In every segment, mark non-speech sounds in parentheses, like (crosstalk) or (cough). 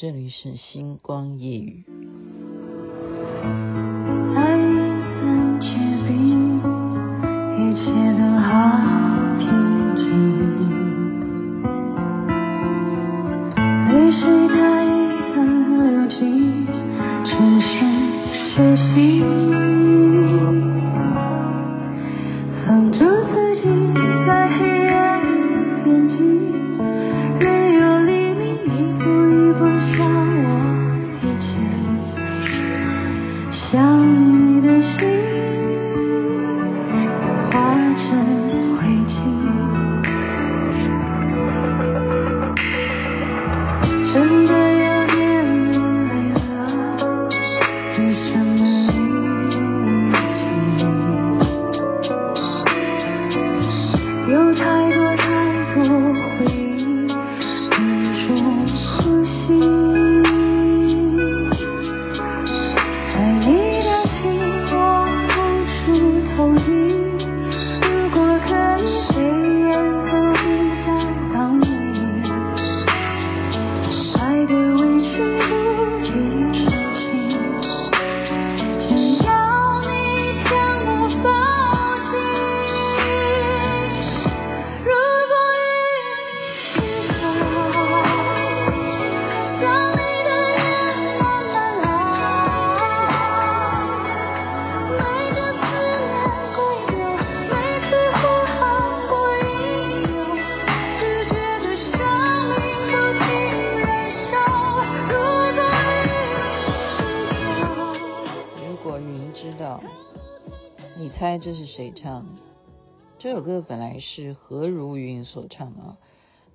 这里是星光夜语。这首歌本来是何如云所唱的，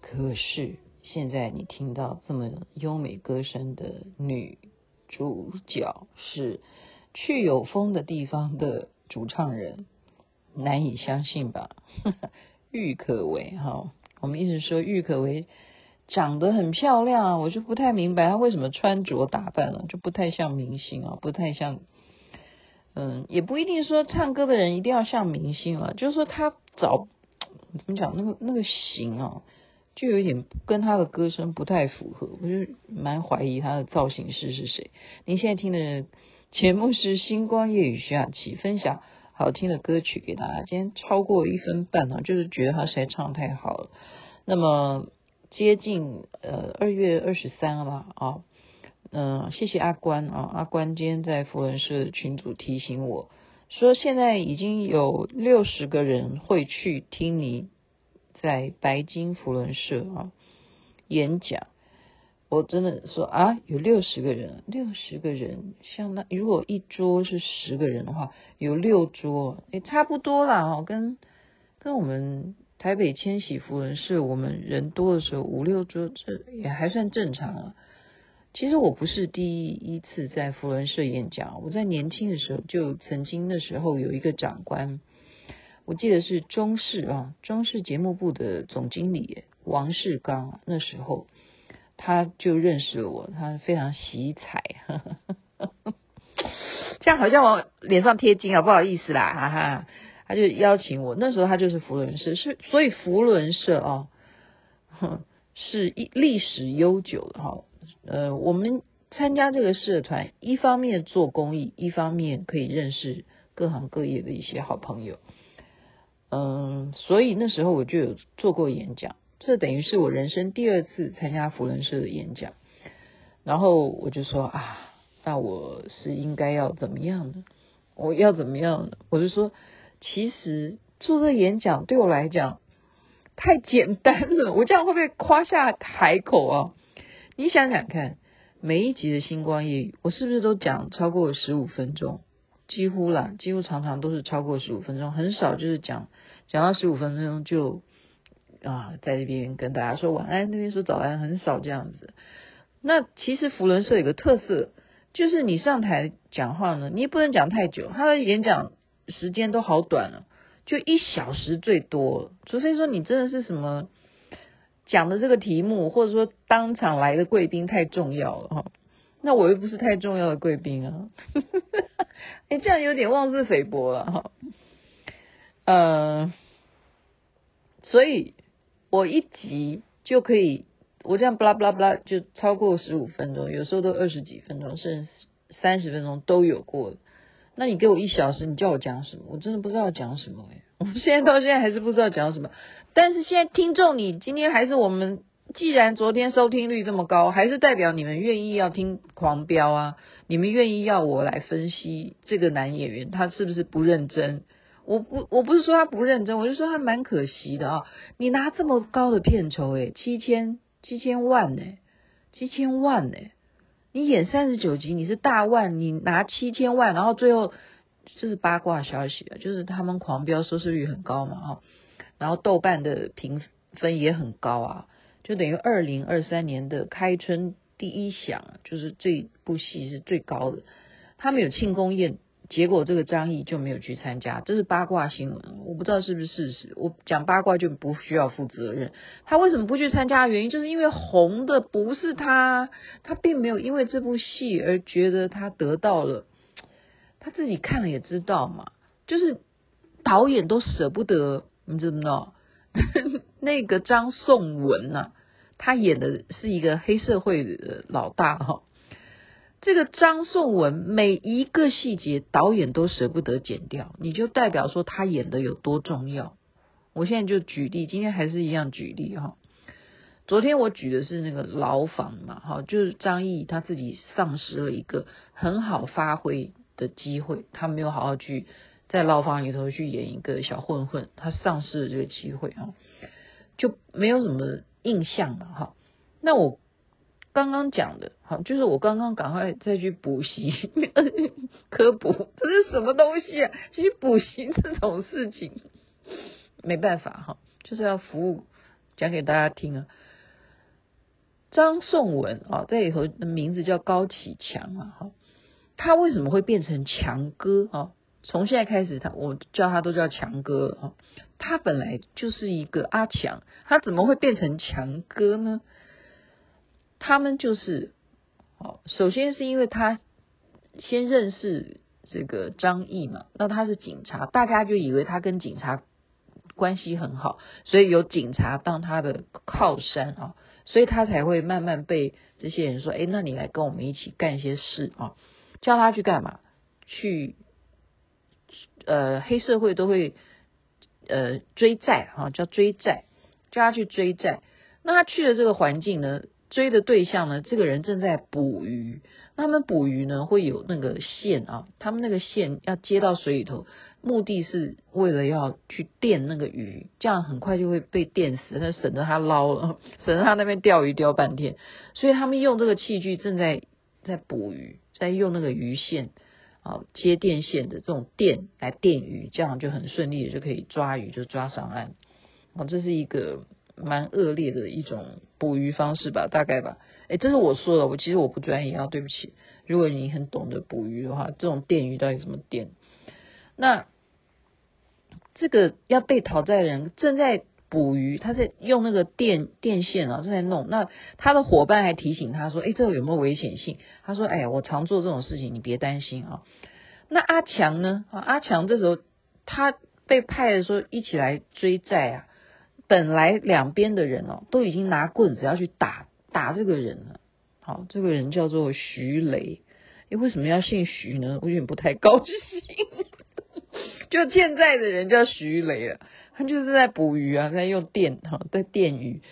可是现在你听到这么优美歌声的女主角是去有风的地方的主唱人，难以相信吧？(laughs) 郁可唯哈，我们一直说郁可唯长得很漂亮啊，我就不太明白她为什么穿着打扮了就不太像明星啊，不太像。嗯，也不一定说唱歌的人一定要像明星了，就是说他找怎么讲那个那个型啊，就有一点跟他的歌声不太符合，我就蛮怀疑他的造型师是谁。您现在听的节目是星光夜雨徐雅琪分享好听的歌曲给大家，今天超过一分半呢，就是觉得他实在唱太好了。那么接近呃二月二十三了吧啊。嗯，谢谢阿关啊，阿关今天在扶轮社群组提醒我说，现在已经有六十个人会去听你在白金扶轮社啊演讲。我真的说啊，有六十个人，六十个人，像那如果一桌是十个人的话，有六桌也差不多啦哈，跟跟我们台北千禧扶轮社我们人多的时候五六桌，这也还算正常啊。其实我不是第一次在福伦社演讲，我在年轻的时候就曾经那时候有一个长官，我记得是中视啊，中视节目部的总经理王世刚，那时候他就认识了我，他非常喜彩，(laughs) 这样好像我脸上贴金啊，不好意思啦，哈哈，他就邀请我，那时候他就是福伦社，是所以福伦社啊，(laughs) 是一历史悠久的哈。呃，我们参加这个社团，一方面做公益，一方面可以认识各行各业的一些好朋友。嗯，所以那时候我就有做过演讲，这等于是我人生第二次参加福伦社的演讲。然后我就说啊，那我是应该要怎么样呢？我要怎么样呢？我就说，其实做这演讲对我来讲太简单了，我这样会不会夸下海口啊？你想想看，每一集的星光夜语，我是不是都讲超过十五分钟？几乎啦，几乎常常都是超过十五分钟，很少就是讲讲到十五分钟就啊，在这边跟大家说晚安，那边说早安，很少这样子。那其实福伦社有个特色，就是你上台讲话呢，你也不能讲太久，他的演讲时间都好短了，就一小时最多，除非说你真的是什么。讲的这个题目，或者说当场来的贵宾太重要了哈，那我又不是太重要的贵宾啊，哎，这样有点妄自菲薄了哈，呃，所以我一集就可以我这样巴拉巴拉巴拉就超过十五分钟，有时候都二十几分钟，甚至三十分钟都有过。那你给我一小时，你叫我讲什么？我真的不知道讲什么哎！我们现在到现在还是不知道讲什么。但是现在听众，你今天还是我们，既然昨天收听率这么高，还是代表你们愿意要听狂飙啊！你们愿意要我来分析这个男演员他是不是不认真？我不，我不是说他不认真，我就说他蛮可惜的啊！你拿这么高的片酬诶，七千七千万呢，七千万呢。你演三十九集，你是大腕，你拿七千万，然后最后就是八卦消息啊，就是他们狂飙收视率很高嘛，哈，然后豆瓣的评分也很高啊，就等于二零二三年的开春第一响，就是这部戏是最高的，他们有庆功宴。结果这个张译就没有去参加，这是八卦新闻，我不知道是不是事实。我讲八卦就不需要负责任。他为什么不去参加原因，就是因为红的不是他，他并没有因为这部戏而觉得他得到了。他自己看了也知道嘛，就是导演都舍不得，你知不知道？(laughs) 那个张颂文呐、啊，他演的是一个黑社会的老大哈。这个张颂文每一个细节导演都舍不得剪掉，你就代表说他演的有多重要。我现在就举例，今天还是一样举例哈。昨天我举的是那个牢房嘛，哈，就是张译他自己丧失了一个很好发挥的机会，他没有好好去在牢房里头去演一个小混混，他丧失了这个机会啊，就没有什么印象了哈。那我。刚刚讲的好，就是我刚刚赶快再去补习 (laughs) 科普，这是什么东西啊？去补习这种事情没办法哈，就是要服务讲给大家听啊。张颂文啊，在里头的名字叫高启强啊，哈，他为什么会变成强哥啊？从现在开始，他我叫他都叫强哥哦。他本来就是一个阿强，他怎么会变成强哥呢？他们就是，哦，首先是因为他先认识这个张毅嘛，那他是警察，大家就以为他跟警察关系很好，所以有警察当他的靠山啊，所以他才会慢慢被这些人说，哎，那你来跟我们一起干一些事啊，叫他去干嘛？去，呃，黑社会都会呃追债啊，叫追债，叫他去追债。那他去的这个环境呢？追的对象呢？这个人正在捕鱼，他们捕鱼呢会有那个线啊，他们那个线要接到水里头，目的是为了要去电那个鱼，这样很快就会被电死，那省得他捞了，(laughs) 省得他那边钓鱼钓半天。所以他们用这个器具正在在捕鱼，在用那个鱼线啊接电线的这种电来电鱼，这样就很顺利的就可以抓鱼，就抓上岸。哦，这是一个。蛮恶劣的一种捕鱼方式吧，大概吧。哎，这是我说的，我其实我不专业啊，对不起。如果你很懂得捕鱼的话，这种电鱼到底怎么电？那这个要被讨债人正在捕鱼，他在用那个电电线啊，正在弄。那他的伙伴还提醒他说：“哎，这个有没有危险性？”他说：“哎，我常做这种事情，你别担心啊。”那阿强呢？啊，阿强这时候他被派的时候一起来追债啊。本来两边的人哦，都已经拿棍子要去打打这个人了。好，这个人叫做徐雷。诶，为什么要姓徐呢？我有点不太高兴。(laughs) 就欠债的人叫徐雷了，他就是在捕鱼啊，在用电哈，在电鱼。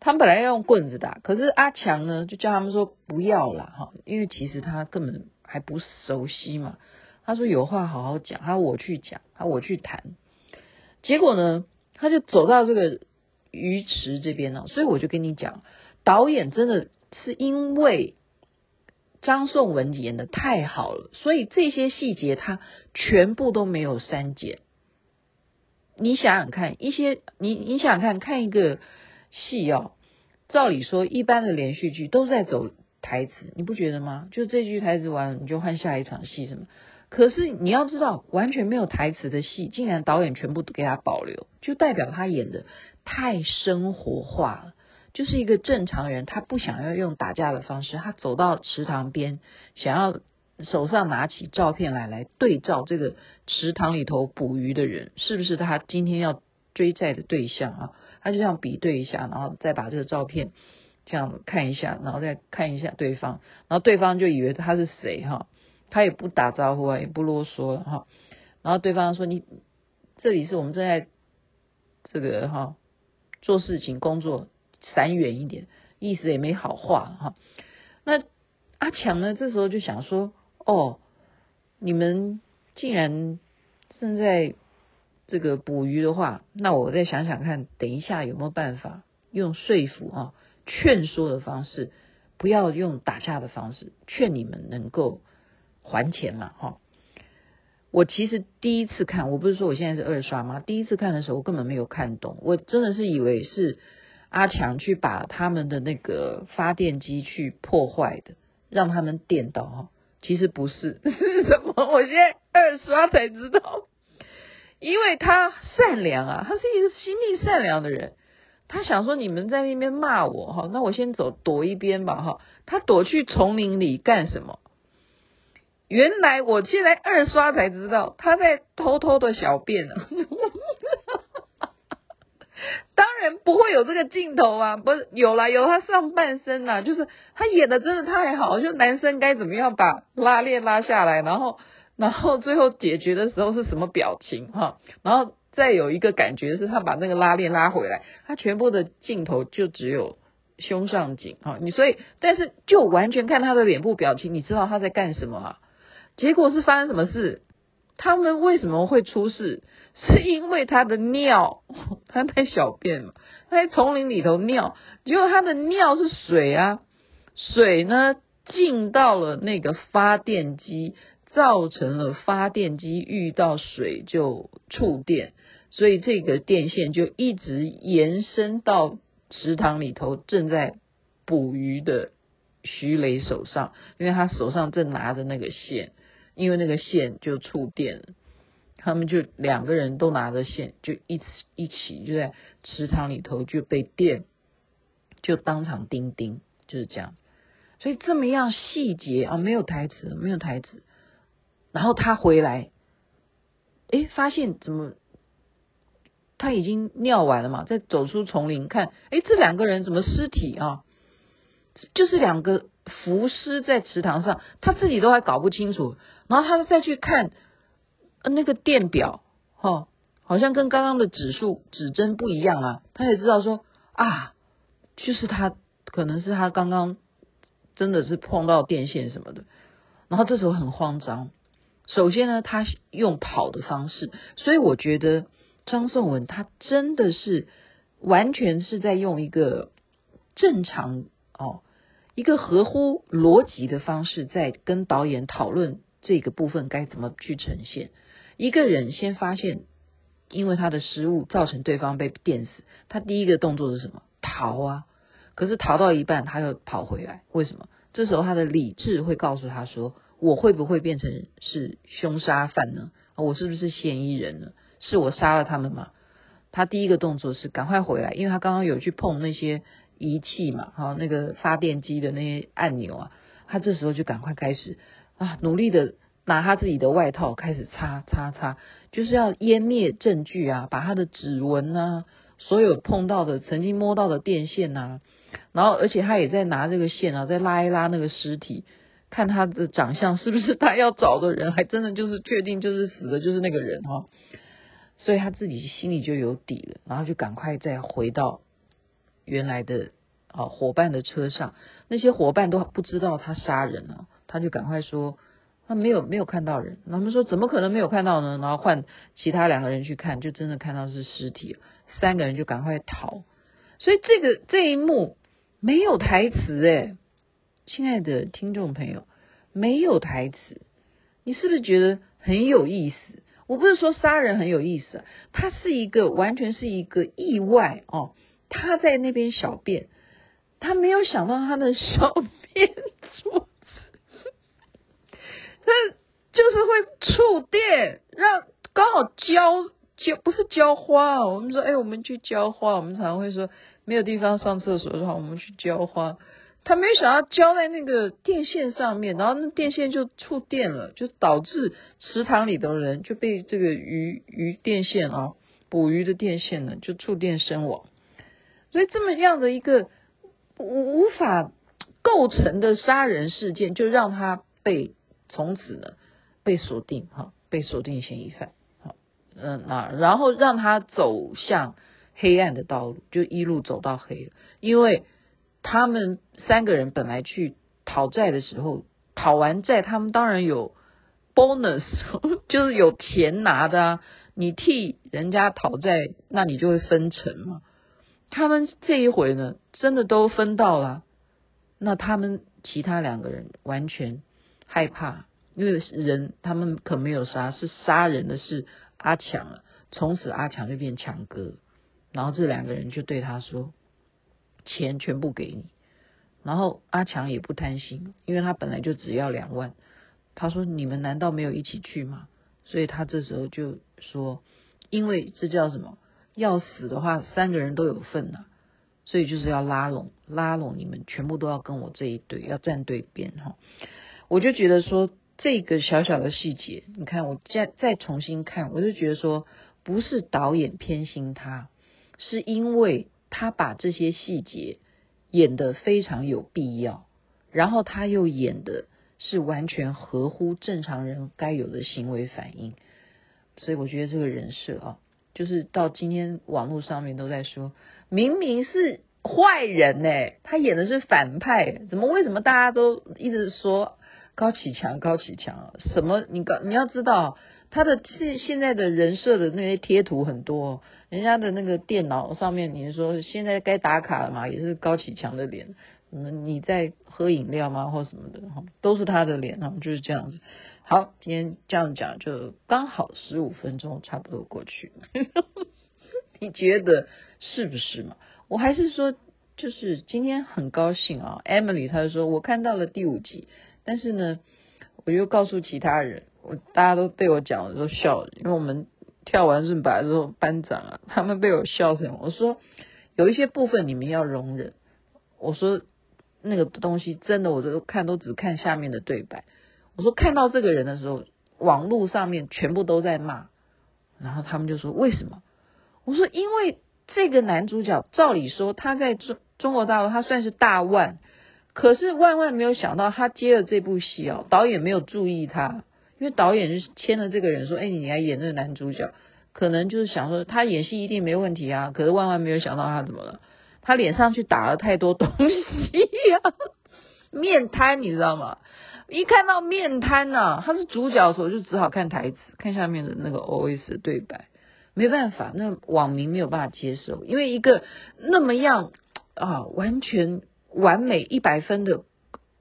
他们本来要用棍子打，可是阿强呢，就叫他们说不要啦哈，因为其实他根本还不熟悉嘛。他说有话好好讲，他说我去讲，他我去谈。结果呢，他就走到这个。鱼池这边呢，所以我就跟你讲，导演真的是因为张颂文演的太好了，所以这些细节他全部都没有删减。你想想看，一些你你想想看看一个戏哦，照理说一般的连续剧都在走台词，你不觉得吗？就这句台词完了，你就换下一场戏什么？可是你要知道，完全没有台词的戏，竟然导演全部都给他保留，就代表他演的太生活化了。就是一个正常人，他不想要用打架的方式，他走到池塘边，想要手上拿起照片来，来对照这个池塘里头捕鱼的人，是不是他今天要追债的对象啊？他就这样比对一下，然后再把这个照片这样看一下，然后再看一下对方，然后对方就以为他是谁哈，他也不打招呼啊，也不啰嗦了哈，然后对方说你这里是我们正在这个哈做事情工作，闪远一点，意思也没好话哈。那阿强呢，这时候就想说哦，你们既然正在这个捕鱼的话，那我再想想看，等一下有没有办法用说服啊。劝说的方式，不要用打架的方式，劝你们能够还钱嘛，哈。我其实第一次看，我不是说我现在是二刷吗？第一次看的时候，我根本没有看懂，我真的是以为是阿强去把他们的那个发电机去破坏的，让他们电到哈。其实不是，(laughs) 是什么？我现在二刷才知道，因为他善良啊，他是一个心地善良的人。他想说你们在那边骂我哈，那我先走躲一边吧哈。他躲去丛林里干什么？原来我现在二刷才知道他在偷偷的小便呢。(laughs) 当然不会有这个镜头啊，不是有啦，有他上半身呐，就是他演的真的太好，就男生该怎么样把拉链拉下来，然后然后最后解决的时候是什么表情哈，然后。再有一个感觉是，他把那个拉链拉回来，他全部的镜头就只有胸上景啊，你所以，但是就完全看他的脸部表情，你知道他在干什么啊？结果是发生什么事？他们为什么会出事？(laughs) 是因为他的尿，(laughs) 他在小便嘛，他在丛林里头尿，结果他的尿是水啊，水呢进到了那个发电机。造成了发电机遇到水就触电，所以这个电线就一直延伸到池塘里头正在捕鱼的徐雷手上，因为他手上正拿着那个线，因为那个线就触电了，他们就两个人都拿着线，就一起一起就在池塘里头就被电，就当场钉钉，就是这样。所以这么样细节啊，没有台词，没有台词。然后他回来，诶，发现怎么他已经尿完了嘛？再走出丛林看，诶，这两个人怎么尸体啊？就是两个浮尸在池塘上，他自己都还搞不清楚。然后他再去看那个电表，哈、哦，好像跟刚刚的指数指针不一样啊。他也知道说啊，就是他可能是他刚刚真的是碰到电线什么的。然后这时候很慌张。首先呢，他用跑的方式，所以我觉得张颂文他真的是完全是在用一个正常哦，一个合乎逻辑的方式在跟导演讨论这个部分该怎么去呈现。一个人先发现，因为他的失误造成对方被电死，他第一个动作是什么？逃啊！可是逃到一半他又跑回来，为什么？这时候他的理智会告诉他说。我会不会变成是凶杀犯呢？我是不是嫌疑人呢？是我杀了他们吗？他第一个动作是赶快回来，因为他刚刚有去碰那些仪器嘛，哈，那个发电机的那些按钮啊，他这时候就赶快开始啊，努力的拿他自己的外套开始擦擦擦，就是要湮灭证据啊，把他的指纹啊，所有碰到的、曾经摸到的电线啊，然后而且他也在拿这个线啊，在拉一拉那个尸体。看他的长相是不是他要找的人，还真的就是确定就是死的就是那个人哈，所以他自己心里就有底了，然后就赶快再回到原来的啊伙伴的车上，那些伙伴都不知道他杀人了，他就赶快说他没有没有看到人，他们说怎么可能没有看到呢？然后换其他两个人去看，就真的看到是尸体，三个人就赶快逃，所以这个这一幕没有台词诶。亲爱的听众朋友，没有台词，你是不是觉得很有意思？我不是说杀人很有意思，他是一个完全是一个意外哦。他在那边小便，他没有想到他的小便桌，他就是会触电，让刚好浇浇不是浇花哦。我们说，哎，我们去浇花，我们常常会说没有地方上厕所的话，我们去浇花。他没有想到浇在那个电线上面，然后那电线就触电了，就导致池塘里的人就被这个鱼鱼电线啊，捕鱼的电线呢就触电身亡。所以这么样的一个无无法构成的杀人事件，就让他被从此呢被锁定哈，被锁定嫌疑犯。好，嗯，那然后让他走向黑暗的道路，就一路走到黑了。因为他们三个人本来去讨债的时候，讨完债，他们当然有 bonus，(laughs) 就是有钱拿的啊。你替人家讨债，那你就会分成嘛。他们这一回呢，真的都分到了。那他们其他两个人完全害怕，因为人他们可没有杀，是杀人的是阿强了。从此阿强就变强哥，然后这两个人就对他说：“钱全部给你。”然后阿强也不贪心，因为他本来就只要两万。他说：“你们难道没有一起去吗？”所以他这时候就说：“因为这叫什么？要死的话，三个人都有份呐、啊。所以就是要拉拢，拉拢你们全部都要跟我这一队，要站对边哈。”我就觉得说这个小小的细节，你看我再再重新看，我就觉得说不是导演偏心他，是因为他把这些细节演得非常有必要，然后他又演的。是完全合乎正常人该有的行为反应，所以我觉得这个人设啊，就是到今天网络上面都在说，明明是坏人呢，他演的是反派，怎么为什么大家都一直说高启强高启强？什么你高你要知道他的现现在的人设的那些贴图很多，人家的那个电脑上面，你说现在该打卡了嘛，也是高启强的脸。什嗯，你在喝饮料吗，或什么的哈，都是他的脸哈，就是这样子。好，今天这样讲就刚好十五分钟，差不多过去。(laughs) 你觉得是不是嘛？我还是说，就是今天很高兴啊，Emily 她就说我看到了第五集，但是呢，我又告诉其他人，我大家都被我讲的都笑，因为我们跳完顺摆之后，班长啊，(laughs) 他们被我笑成，我说有一些部分你们要容忍，我说。那个东西真的，我都看都只看下面的对白。我说看到这个人的时候，网络上面全部都在骂，然后他们就说为什么？我说因为这个男主角照理说他在中中国大陆他算是大腕，可是万万没有想到他接了这部戏哦，导演没有注意他，因为导演是签了这个人说，哎，你来演这个男主角，可能就是想说他演戏一定没问题啊，可是万万没有想到他怎么了。他脸上去打了太多东西呀、啊，(laughs) 面瘫你知道吗？一看到面瘫呐、啊，他是主角的时候就只好看台词，看下面的那个 OS 的对白，没办法，那网民没有办法接受，因为一个那么样啊完全完美一百分的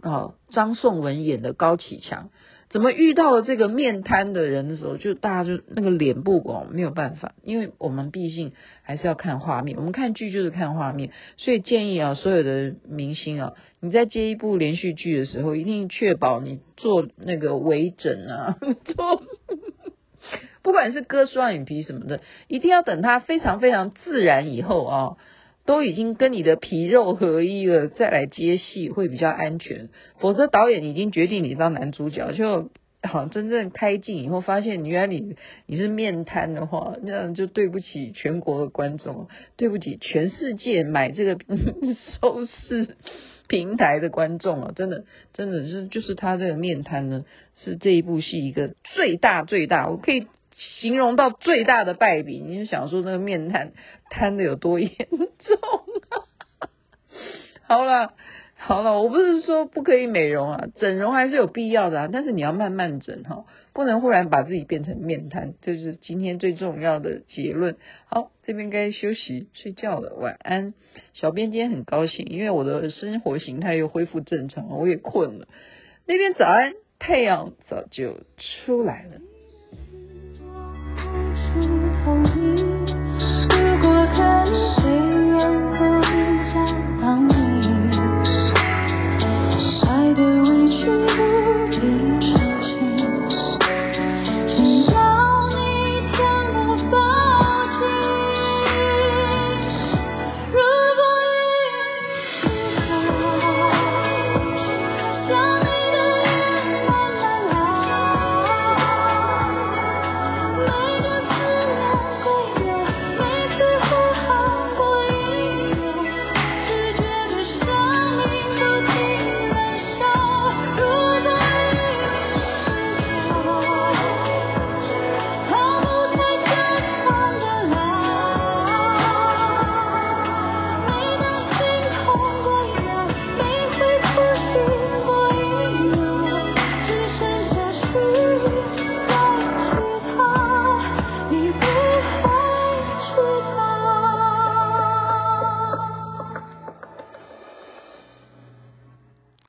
啊张颂文演的高启强。怎么遇到了这个面瘫的人的时候，就大家就那个脸部哦没有办法，因为我们毕竟还是要看画面，我们看剧就是看画面，所以建议啊，所有的明星啊，你在接一部连续剧的时候，一定确保你做那个微整啊，(laughs) 做不管是割双眼皮什么的，一定要等它非常非常自然以后啊。都已经跟你的皮肉合一了，再来接戏会比较安全。否则导演已经决定你当男主角，就好真正开镜以后发现原来你你是面瘫的话，那样就对不起全国的观众，对不起全世界买这个 (laughs) 收视平台的观众啊！真的真的是就是他这个面瘫呢，是这一部戏一个最大最大，我可以。形容到最大的败笔，你就想说那个面瘫瘫的有多严重啊？(laughs) 好了好了，我不是说不可以美容啊，整容还是有必要的啊，但是你要慢慢整哈，不能忽然把自己变成面瘫，这是今天最重要的结论。好，这边该休息睡觉了，晚安。小编今天很高兴，因为我的生活形态又恢复正常了，我也困了。那边早安，太阳早就出来了。Jesus.